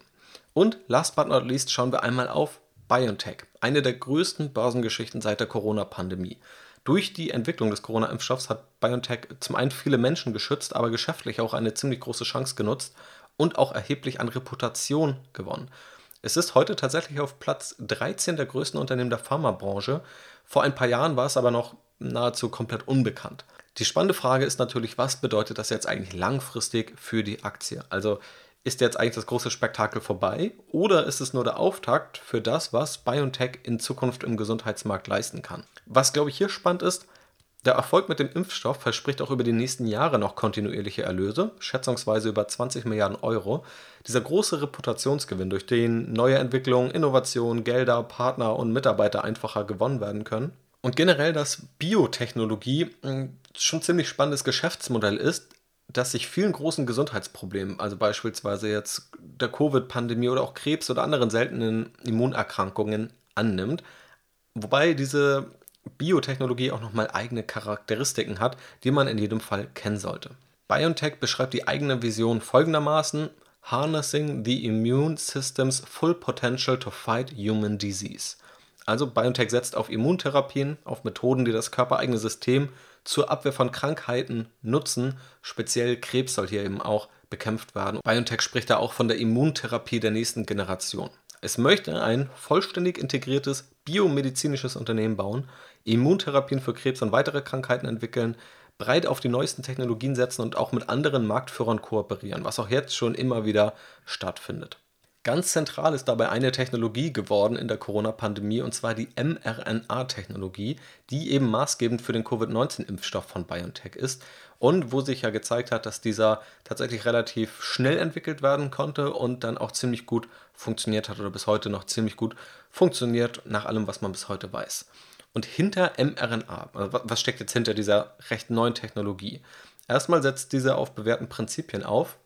Und last but not least schauen wir einmal auf BioNTech, eine der größten Börsengeschichten seit der Corona-Pandemie. Durch die Entwicklung des Corona-Impfstoffs hat BioNTech zum einen viele Menschen geschützt, aber geschäftlich auch eine ziemlich große Chance genutzt und auch erheblich an Reputation gewonnen. Es ist heute tatsächlich auf Platz 13 der größten Unternehmen der Pharmabranche. Vor ein paar Jahren war es aber noch nahezu komplett unbekannt. Die spannende Frage ist natürlich, was bedeutet das jetzt eigentlich langfristig für die Aktie? Also ist jetzt eigentlich das große Spektakel vorbei oder ist es nur der Auftakt für das, was BioNTech in Zukunft im Gesundheitsmarkt leisten kann? Was, glaube ich, hier spannend ist, der Erfolg mit dem Impfstoff verspricht auch über die nächsten Jahre noch kontinuierliche Erlöse, schätzungsweise über 20 Milliarden Euro. Dieser große Reputationsgewinn, durch den neue Entwicklungen, Innovationen, Gelder, Partner und Mitarbeiter einfacher gewonnen werden können. Und generell, dass Biotechnologie ein schon ziemlich spannendes Geschäftsmodell ist, das sich vielen großen Gesundheitsproblemen, also beispielsweise jetzt der Covid-Pandemie oder auch Krebs oder anderen seltenen Immunerkrankungen annimmt, wobei diese Biotechnologie auch nochmal eigene Charakteristiken hat, die man in jedem Fall kennen sollte. BioNTech beschreibt die eigene Vision folgendermaßen: Harnessing the Immune System's Full Potential to Fight Human Disease. Also BioNTech setzt auf Immuntherapien, auf Methoden, die das körpereigene System zur Abwehr von Krankheiten nutzen. Speziell Krebs soll hier eben auch bekämpft werden. BioNTech spricht da auch von der Immuntherapie der nächsten Generation. Es möchte ein vollständig integriertes biomedizinisches Unternehmen bauen, Immuntherapien für Krebs und weitere Krankheiten entwickeln, breit auf die neuesten Technologien setzen und auch mit anderen Marktführern kooperieren, was auch jetzt schon immer wieder stattfindet. Ganz zentral ist dabei eine Technologie geworden in der Corona-Pandemie, und zwar die mRNA-Technologie, die eben maßgebend für den Covid-19-Impfstoff von BioNTech ist und wo sich ja gezeigt hat, dass dieser tatsächlich relativ schnell entwickelt werden konnte und dann auch ziemlich gut funktioniert hat oder bis heute noch ziemlich gut funktioniert, nach allem, was man bis heute weiß. Und hinter mRNA, also was steckt jetzt hinter dieser recht neuen Technologie? Erstmal setzt diese auf bewährten Prinzipien auf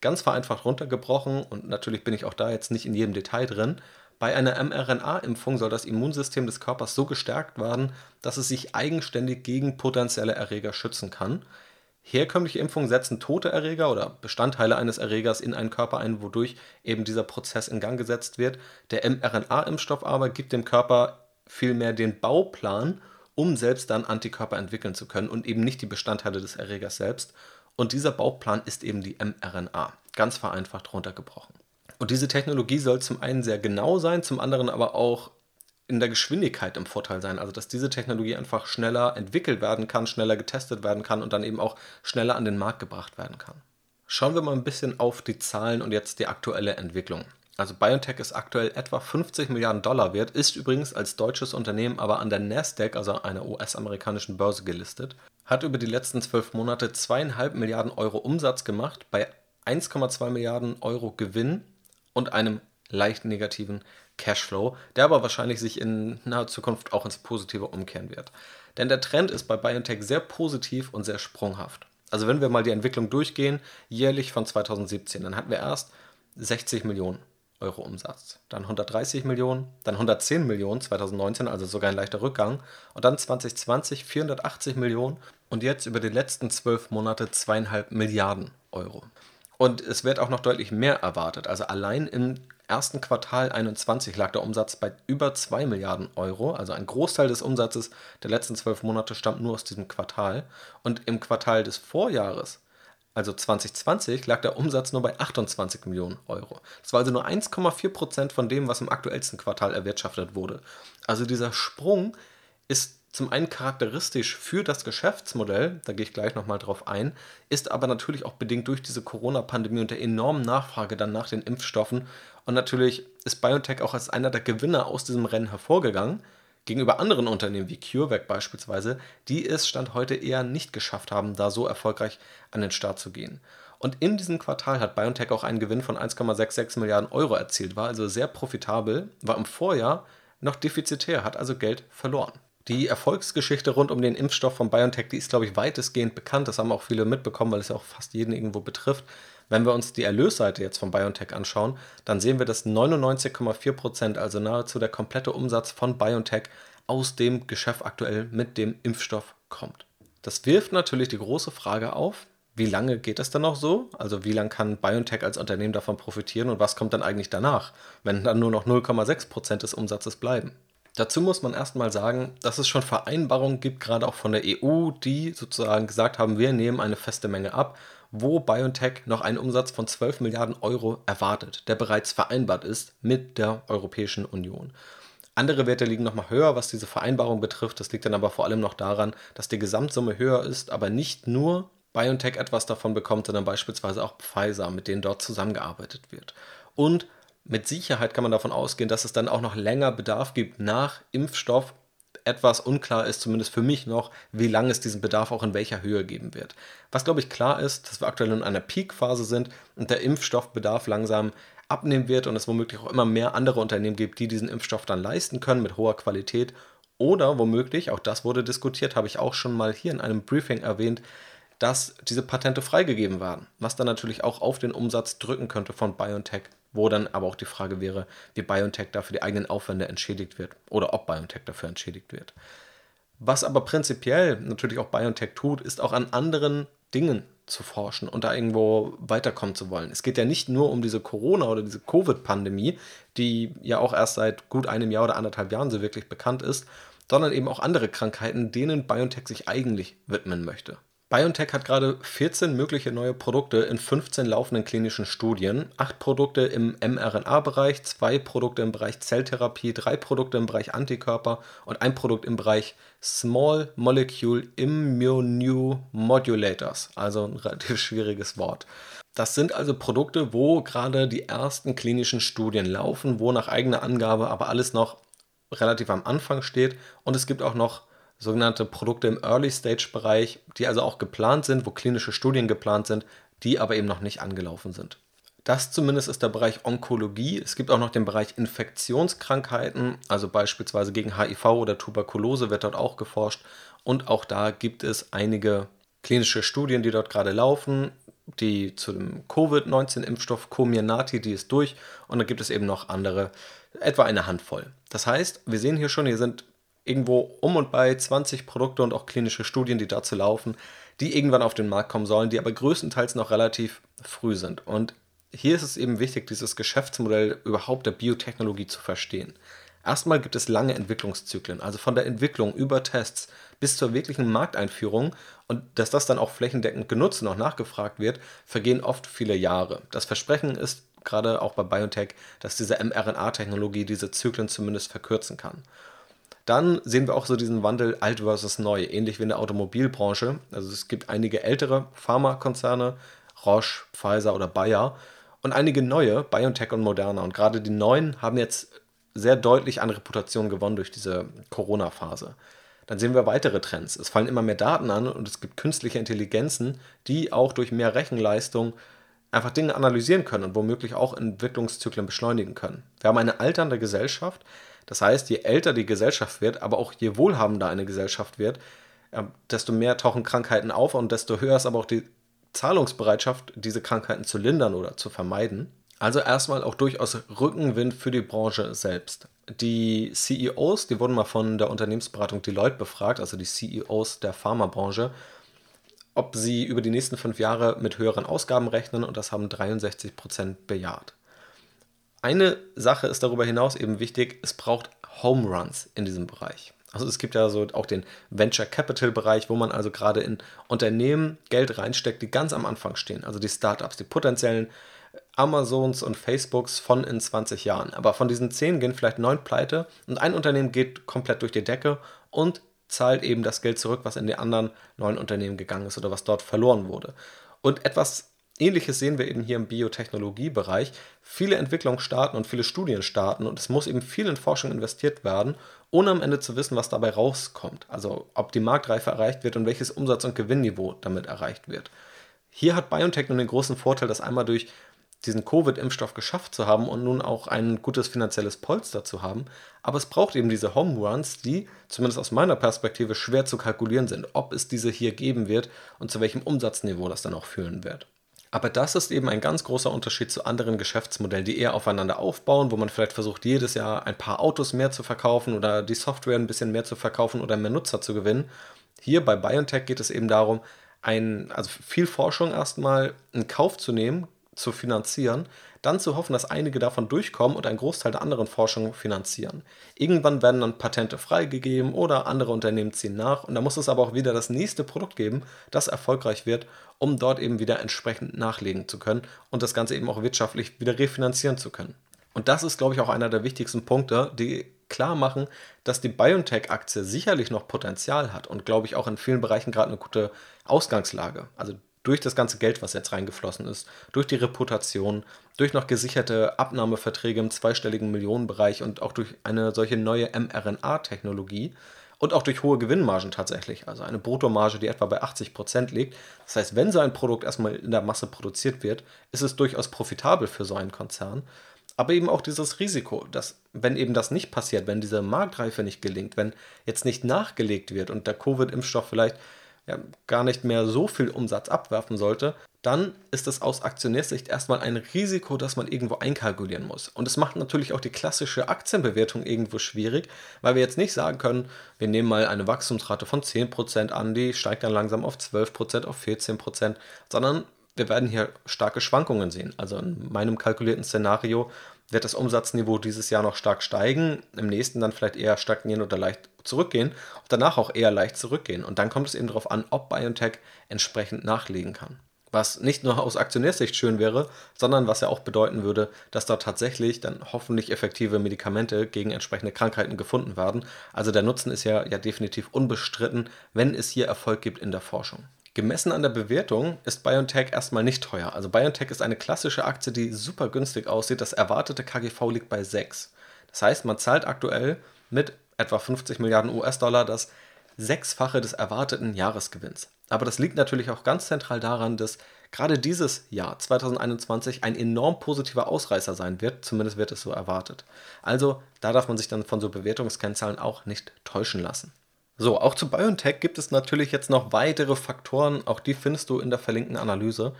ganz vereinfacht runtergebrochen, und natürlich bin ich auch da jetzt nicht in jedem Detail drin, bei einer mRNA-Impfung soll das Immunsystem des Körpers so gestärkt werden, dass es sich eigenständig gegen potenzielle Erreger schützen kann. Herkömmliche Impfungen setzen tote Erreger oder Bestandteile eines Erregers in einen Körper ein, wodurch eben dieser Prozess in Gang gesetzt wird. Der mRNA-Impfstoff aber gibt dem Körper vielmehr den Bauplan, um selbst dann Antikörper entwickeln zu können und eben nicht die Bestandteile des Erregers selbst. Und dieser Bauplan ist eben die mRNA, ganz vereinfacht runtergebrochen. Und diese Technologie soll zum einen sehr genau sein, zum anderen aber auch in der Geschwindigkeit im Vorteil sein. Also dass diese Technologie einfach schneller entwickelt werden kann, schneller getestet werden kann und dann eben auch schneller an den Markt gebracht werden kann. Schauen wir mal ein bisschen auf die Zahlen und jetzt die aktuelle Entwicklung. Also BioNTech ist aktuell etwa 50 Milliarden Dollar wert, ist übrigens als deutsches Unternehmen aber an der Nasdaq, also einer US-amerikanischen Börse, gelistet hat über die letzten zwölf Monate zweieinhalb Milliarden Euro Umsatz gemacht, bei 1,2 Milliarden Euro Gewinn und einem leicht negativen Cashflow, der aber wahrscheinlich sich in naher Zukunft auch ins Positive umkehren wird. Denn der Trend ist bei BioNTech sehr positiv und sehr sprunghaft. Also wenn wir mal die Entwicklung durchgehen, jährlich von 2017, dann hatten wir erst 60 Millionen Euro Umsatz. Dann 130 Millionen, dann 110 Millionen 2019, also sogar ein leichter Rückgang. Und dann 2020 480 Millionen und jetzt über die letzten zwölf Monate zweieinhalb Milliarden Euro. Und es wird auch noch deutlich mehr erwartet. Also allein im ersten Quartal 21 lag der Umsatz bei über 2 Milliarden Euro. Also ein Großteil des Umsatzes der letzten zwölf Monate stammt nur aus diesem Quartal. Und im Quartal des Vorjahres also 2020, lag der Umsatz nur bei 28 Millionen Euro. Das war also nur 1,4 Prozent von dem, was im aktuellsten Quartal erwirtschaftet wurde. Also dieser Sprung ist zum einen charakteristisch für das Geschäftsmodell, da gehe ich gleich nochmal drauf ein, ist aber natürlich auch bedingt durch diese Corona-Pandemie und der enormen Nachfrage dann nach den Impfstoffen. Und natürlich ist BioNTech auch als einer der Gewinner aus diesem Rennen hervorgegangen gegenüber anderen Unternehmen wie CureVac beispielsweise, die es Stand heute eher nicht geschafft haben, da so erfolgreich an den Start zu gehen. Und in diesem Quartal hat BioNTech auch einen Gewinn von 1,66 Milliarden Euro erzielt, war also sehr profitabel, war im Vorjahr noch defizitär, hat also Geld verloren. Die Erfolgsgeschichte rund um den Impfstoff von BioNTech, die ist, glaube ich, weitestgehend bekannt. Das haben auch viele mitbekommen, weil es ja auch fast jeden irgendwo betrifft. Wenn wir uns die Erlösseite jetzt von BioNTech anschauen, dann sehen wir, dass 99,4 Prozent, also nahezu der komplette Umsatz von BioNTech aus dem Geschäft aktuell mit dem Impfstoff kommt. Das wirft natürlich die große Frage auf, wie lange geht das dann noch so? Also wie lange kann BioNTech als Unternehmen davon profitieren und was kommt dann eigentlich danach, wenn dann nur noch 0,6 Prozent des Umsatzes bleiben? Dazu muss man erstmal sagen, dass es schon Vereinbarungen gibt, gerade auch von der EU, die sozusagen gesagt haben, wir nehmen eine feste Menge ab wo BioNTech noch einen Umsatz von 12 Milliarden Euro erwartet, der bereits vereinbart ist mit der Europäischen Union. Andere Werte liegen nochmal höher, was diese Vereinbarung betrifft. Das liegt dann aber vor allem noch daran, dass die Gesamtsumme höher ist, aber nicht nur BioNTech etwas davon bekommt, sondern beispielsweise auch Pfizer, mit denen dort zusammengearbeitet wird. Und mit Sicherheit kann man davon ausgehen, dass es dann auch noch länger Bedarf gibt nach Impfstoff etwas unklar ist, zumindest für mich noch, wie lange es diesen Bedarf auch in welcher Höhe geben wird. Was, glaube ich, klar ist, dass wir aktuell in einer Peak-Phase sind und der Impfstoffbedarf langsam abnehmen wird und es womöglich auch immer mehr andere Unternehmen gibt, die diesen Impfstoff dann leisten können mit hoher Qualität. Oder womöglich, auch das wurde diskutiert, habe ich auch schon mal hier in einem Briefing erwähnt, dass diese Patente freigegeben werden, was dann natürlich auch auf den Umsatz drücken könnte von BioNTech wo dann aber auch die Frage wäre, wie BioNTech dafür die eigenen Aufwände entschädigt wird oder ob BioNTech dafür entschädigt wird. Was aber prinzipiell natürlich auch BioNTech tut, ist auch an anderen Dingen zu forschen und da irgendwo weiterkommen zu wollen. Es geht ja nicht nur um diese Corona- oder diese Covid-Pandemie, die ja auch erst seit gut einem Jahr oder anderthalb Jahren so wirklich bekannt ist, sondern eben auch andere Krankheiten, denen BioNTech sich eigentlich widmen möchte. BioNTech hat gerade 14 mögliche neue Produkte in 15 laufenden klinischen Studien, 8 Produkte im mRNA-Bereich, 2 Produkte im Bereich Zelltherapie, 3 Produkte im Bereich Antikörper und ein Produkt im Bereich Small Molecule Immunomodulators, also ein relativ schwieriges Wort. Das sind also Produkte, wo gerade die ersten klinischen Studien laufen, wo nach eigener Angabe aber alles noch relativ am Anfang steht. Und es gibt auch noch sogenannte Produkte im Early-Stage-Bereich, die also auch geplant sind, wo klinische Studien geplant sind, die aber eben noch nicht angelaufen sind. Das zumindest ist der Bereich Onkologie. Es gibt auch noch den Bereich Infektionskrankheiten, also beispielsweise gegen HIV oder Tuberkulose wird dort auch geforscht. Und auch da gibt es einige klinische Studien, die dort gerade laufen. Die zu dem Covid-19-Impfstoff Comirnaty, die ist durch. Und dann gibt es eben noch andere, etwa eine Handvoll. Das heißt, wir sehen hier schon, hier sind irgendwo um und bei 20 Produkte und auch klinische Studien, die dazu laufen, die irgendwann auf den Markt kommen sollen, die aber größtenteils noch relativ früh sind. Und hier ist es eben wichtig, dieses Geschäftsmodell überhaupt der Biotechnologie zu verstehen. Erstmal gibt es lange Entwicklungszyklen, also von der Entwicklung über Tests bis zur wirklichen Markteinführung und dass das dann auch flächendeckend genutzt und auch nachgefragt wird, vergehen oft viele Jahre. Das Versprechen ist gerade auch bei BioNTech, dass diese mRNA-Technologie diese Zyklen zumindest verkürzen kann. Dann sehen wir auch so diesen Wandel alt versus neu, ähnlich wie in der Automobilbranche. Also es gibt einige ältere Pharmakonzerne, Roche, Pfizer oder Bayer und einige neue, BioNTech und Moderna. Und gerade die neuen haben jetzt sehr deutlich an Reputation gewonnen durch diese Corona-Phase. Dann sehen wir weitere Trends. Es fallen immer mehr Daten an und es gibt künstliche Intelligenzen, die auch durch mehr Rechenleistung einfach Dinge analysieren können und womöglich auch Entwicklungszyklen beschleunigen können. Wir haben eine alternde Gesellschaft, das heißt, je älter die Gesellschaft wird, aber auch je wohlhabender eine Gesellschaft wird, ähm, desto mehr tauchen Krankheiten auf und desto höher ist aber auch die Zahlungsbereitschaft, diese Krankheiten zu lindern oder zu vermeiden. Also erstmal auch durchaus Rückenwind für die Branche selbst. Die CEOs, die wurden mal von der Unternehmensberatung Deloitte befragt, also die CEOs der Pharmabranche, ob sie über die nächsten fünf Jahre mit höheren Ausgaben rechnen und das haben 63 Prozent bejaht. Eine Sache ist darüber hinaus eben wichtig, es braucht Home Runs in diesem Bereich. Also es gibt ja so auch den Venture Capital Bereich, wo man also gerade in Unternehmen Geld reinsteckt, die ganz am Anfang stehen. Also die Startups, die potenziellen Amazons und Facebooks von in 20 Jahren. Aber von diesen 10 gehen vielleicht 9 pleite und ein Unternehmen geht komplett durch die Decke und zahlt eben das Geld zurück, was in die anderen neuen Unternehmen gegangen ist oder was dort verloren wurde. Und etwas Ähnliches sehen wir eben hier im Biotechnologiebereich. Viele Entwicklungen starten und viele Studien starten und es muss eben viel in Forschung investiert werden, ohne am Ende zu wissen, was dabei rauskommt. Also ob die Marktreife erreicht wird und welches Umsatz- und Gewinnniveau damit erreicht wird. Hier hat BioNTech nun den großen Vorteil, das einmal durch diesen Covid-Impfstoff geschafft zu haben und nun auch ein gutes finanzielles Polster zu haben. Aber es braucht eben diese Home Runs, die zumindest aus meiner Perspektive schwer zu kalkulieren sind, ob es diese hier geben wird und zu welchem Umsatzniveau das dann auch führen wird. Aber das ist eben ein ganz großer Unterschied zu anderen Geschäftsmodellen, die eher aufeinander aufbauen, wo man vielleicht versucht, jedes Jahr ein paar Autos mehr zu verkaufen oder die Software ein bisschen mehr zu verkaufen oder mehr Nutzer zu gewinnen. Hier bei BioNTech geht es eben darum, ein, also viel Forschung erstmal in Kauf zu nehmen, zu finanzieren, dann zu hoffen, dass einige davon durchkommen und einen Großteil der anderen Forschung finanzieren. Irgendwann werden dann Patente freigegeben oder andere Unternehmen ziehen nach und da muss es aber auch wieder das nächste Produkt geben, das erfolgreich wird, um dort eben wieder entsprechend nachlegen zu können und das Ganze eben auch wirtschaftlich wieder refinanzieren zu können. Und das ist, glaube ich, auch einer der wichtigsten Punkte, die klar machen, dass die BioNTech-Aktie sicherlich noch Potenzial hat und, glaube ich, auch in vielen Bereichen gerade eine gute Ausgangslage. Also durch das ganze Geld, was jetzt reingeflossen ist, durch die Reputation, durch noch gesicherte Abnahmeverträge im zweistelligen Millionenbereich und auch durch eine solche neue mRNA-Technologie und auch durch hohe Gewinnmargen tatsächlich, also eine Bruttomarge, die etwa bei 80 Prozent liegt. Das heißt, wenn so ein Produkt erstmal in der Masse produziert wird, ist es durchaus profitabel für so einen Konzern. Aber eben auch dieses Risiko, dass, wenn eben das nicht passiert, wenn diese Marktreife nicht gelingt, wenn jetzt nicht nachgelegt wird und der Covid-Impfstoff vielleicht ja, gar nicht mehr so viel Umsatz abwerfen sollte, dann ist es aus Aktionärsicht erstmal ein Risiko, das man irgendwo einkalkulieren muss. Und es macht natürlich auch die klassische Aktienbewertung irgendwo schwierig, weil wir jetzt nicht sagen können, wir nehmen mal eine Wachstumsrate von 10% an, die steigt dann langsam auf 12%, auf 14%, sondern wir werden hier starke Schwankungen sehen. Also in meinem kalkulierten Szenario wird das Umsatzniveau dieses Jahr noch stark steigen, im nächsten dann vielleicht eher stagnieren oder leicht zurückgehen und danach auch eher leicht zurückgehen. Und dann kommt es eben darauf an, ob BioNTech entsprechend nachlegen kann. Was nicht nur aus Aktionärsicht schön wäre, sondern was ja auch bedeuten würde, dass dort tatsächlich dann hoffentlich effektive Medikamente gegen entsprechende Krankheiten gefunden werden. Also der Nutzen ist ja, ja definitiv unbestritten, wenn es hier Erfolg gibt in der Forschung. Gemessen an der Bewertung ist BioNTech erstmal nicht teuer. Also BioNTech ist eine klassische Aktie, die super günstig aussieht. Das erwartete KGV liegt bei 6. Das heißt, man zahlt aktuell mit etwa 50 Milliarden US-Dollar das Sechsfache des erwarteten Jahresgewinns. Aber das liegt natürlich auch ganz zentral daran, dass gerade dieses Jahr 2021 ein enorm positiver Ausreißer sein wird, zumindest wird es so erwartet. Also da darf man sich dann von so Bewertungskennzahlen auch nicht täuschen lassen. So, auch zu BioNTech gibt es natürlich jetzt noch weitere Faktoren, auch die findest du in der verlinkten Analyse.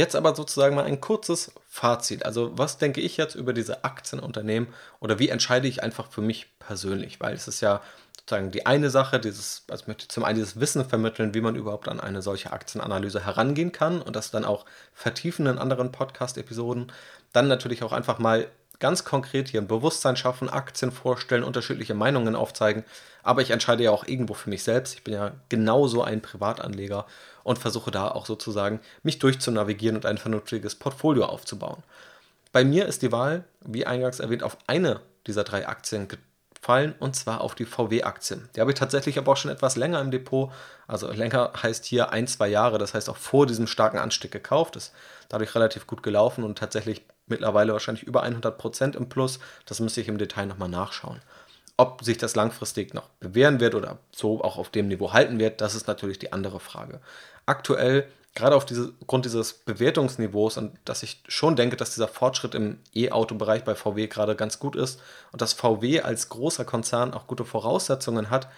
Jetzt aber sozusagen mal ein kurzes Fazit. Also was denke ich jetzt über diese Aktienunternehmen oder wie entscheide ich einfach für mich persönlich? Weil es ist ja sozusagen die eine Sache, dieses, also möchte zum einen dieses Wissen vermitteln, wie man überhaupt an eine solche Aktienanalyse herangehen kann und das dann auch vertiefen in anderen Podcast-Episoden. Dann natürlich auch einfach mal ganz konkret hier ein Bewusstsein schaffen, Aktien vorstellen, unterschiedliche Meinungen aufzeigen. Aber ich entscheide ja auch irgendwo für mich selbst. Ich bin ja genauso ein Privatanleger und versuche da auch sozusagen mich durchzunavigieren und ein vernünftiges Portfolio aufzubauen. Bei mir ist die Wahl, wie eingangs erwähnt, auf eine dieser drei Aktien fallen und zwar auf die VW-Aktien. Die habe ich tatsächlich aber auch schon etwas länger im Depot. Also länger heißt hier ein, zwei Jahre, das heißt auch vor diesem starken Anstieg gekauft. Ist dadurch relativ gut gelaufen und tatsächlich mittlerweile wahrscheinlich über 100 Prozent im Plus. Das müsste ich im Detail nochmal nachschauen. Ob sich das langfristig noch bewähren wird oder so auch auf dem Niveau halten wird, das ist natürlich die andere Frage. Aktuell gerade aufgrund dieses Bewertungsniveaus und dass ich schon denke, dass dieser Fortschritt im E-Auto-Bereich bei VW gerade ganz gut ist und dass VW als großer Konzern auch gute Voraussetzungen hat,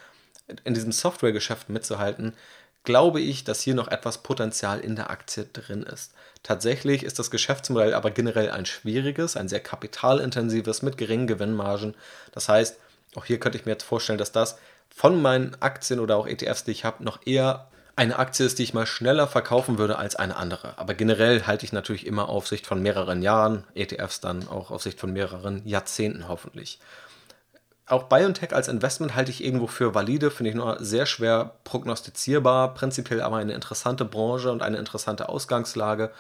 in diesem Softwaregeschäft mitzuhalten, glaube ich, dass hier noch etwas Potenzial in der Aktie drin ist. Tatsächlich ist das Geschäftsmodell aber generell ein schwieriges, ein sehr kapitalintensives mit geringen Gewinnmargen. Das heißt, auch hier könnte ich mir jetzt vorstellen, dass das von meinen Aktien oder auch ETFs, die ich habe, noch eher eine Aktie ist, die ich mal schneller verkaufen würde als eine andere. Aber generell halte ich natürlich immer auf Sicht von mehreren Jahren, ETFs dann auch auf Sicht von mehreren Jahrzehnten hoffentlich. Auch BioNTech als Investment halte ich irgendwo für valide, finde ich nur sehr schwer prognostizierbar, prinzipiell aber eine interessante Branche und eine interessante Ausgangslage.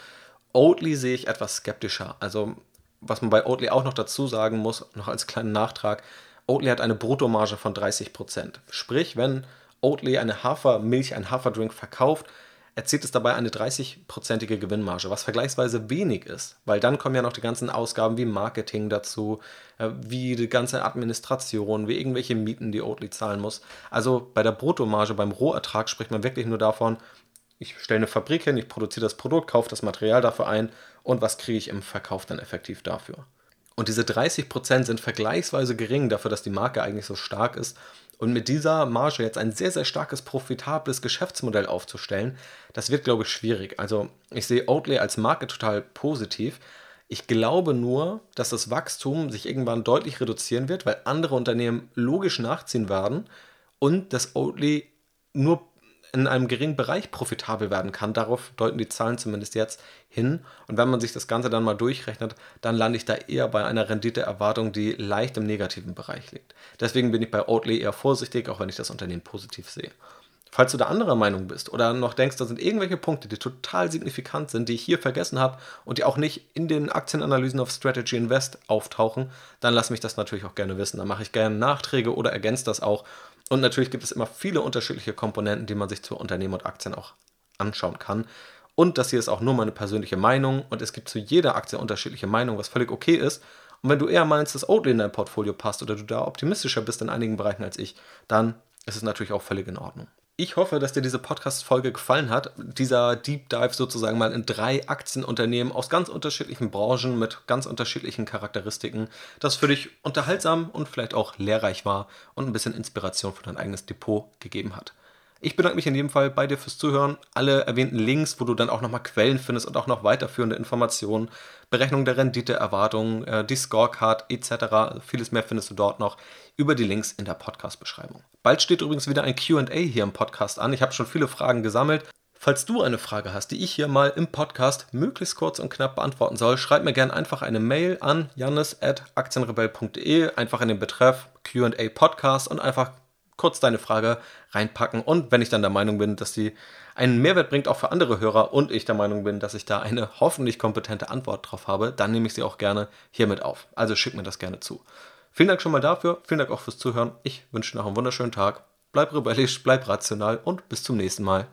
Oatly sehe ich etwas skeptischer. Also, was man bei Oatly auch noch dazu sagen muss, noch als kleinen Nachtrag, Oatly hat eine Bruttomarge von 30%. Sprich, wenn Oatly eine Hafermilch, ein Haferdrink verkauft, erzielt es dabei eine 30-prozentige Gewinnmarge, was vergleichsweise wenig ist, weil dann kommen ja noch die ganzen Ausgaben wie Marketing dazu, äh, wie die ganze Administration, wie irgendwelche Mieten, die Oatly zahlen muss. Also bei der Bruttomarge, beim Rohertrag spricht man wirklich nur davon, ich stelle eine Fabrik hin, ich produziere das Produkt, kaufe das Material dafür ein und was kriege ich im Verkauf dann effektiv dafür. Und diese 30% sind vergleichsweise gering dafür, dass die Marke eigentlich so stark ist und mit dieser Marge jetzt ein sehr, sehr starkes, profitables Geschäftsmodell aufzustellen, das wird, glaube ich, schwierig. Also ich sehe Oatly als Marke total positiv. Ich glaube nur, dass das Wachstum sich irgendwann deutlich reduzieren wird, weil andere Unternehmen logisch nachziehen werden und dass Oatly nur in einem geringen Bereich profitabel werden kann. Darauf deuten die Zahlen zumindest jetzt hin. Und wenn man sich das Ganze dann mal durchrechnet, dann lande ich da eher bei einer Renditeerwartung, die leicht im negativen Bereich liegt. Deswegen bin ich bei Oatly eher vorsichtig, auch wenn ich das Unternehmen positiv sehe. Falls du da anderer Meinung bist oder noch denkst, da sind irgendwelche Punkte, die total signifikant sind, die ich hier vergessen habe und die auch nicht in den Aktienanalysen auf Strategy Invest auftauchen, dann lass mich das natürlich auch gerne wissen. Dann mache ich gerne Nachträge oder ergänze das auch und natürlich gibt es immer viele unterschiedliche Komponenten, die man sich zu Unternehmen und Aktien auch anschauen kann. Und das hier ist auch nur meine persönliche Meinung und es gibt zu jeder Aktie unterschiedliche Meinungen, was völlig okay ist. Und wenn du eher meinst, dass Oatly in dein Portfolio passt oder du da optimistischer bist in einigen Bereichen als ich, dann ist es natürlich auch völlig in Ordnung. Ich hoffe, dass dir diese Podcast-Folge gefallen hat. Dieser Deep Dive sozusagen mal in drei Aktienunternehmen aus ganz unterschiedlichen Branchen mit ganz unterschiedlichen Charakteristiken, das für dich unterhaltsam und vielleicht auch lehrreich war und ein bisschen Inspiration für dein eigenes Depot gegeben hat. Ich bedanke mich in jedem Fall bei dir fürs Zuhören. Alle erwähnten Links, wo du dann auch nochmal Quellen findest und auch noch weiterführende Informationen, Berechnung der Renditeerwartungen, äh, die Scorecard etc. Vieles mehr findest du dort noch über die Links in der Podcast-Beschreibung. Bald steht übrigens wieder ein QA hier im Podcast an. Ich habe schon viele Fragen gesammelt. Falls du eine Frage hast, die ich hier mal im Podcast möglichst kurz und knapp beantworten soll, schreib mir gerne einfach eine Mail an jannis.aktienrebell.de, einfach in den Betreff QA Podcast und einfach kurz deine Frage reinpacken. Und wenn ich dann der Meinung bin, dass die einen Mehrwert bringt, auch für andere Hörer, und ich der Meinung bin, dass ich da eine hoffentlich kompetente Antwort drauf habe, dann nehme ich sie auch gerne hiermit auf. Also schick mir das gerne zu. Vielen Dank schon mal dafür. Vielen Dank auch fürs Zuhören. Ich wünsche noch einen wunderschönen Tag. Bleib rebellisch, bleib rational und bis zum nächsten Mal.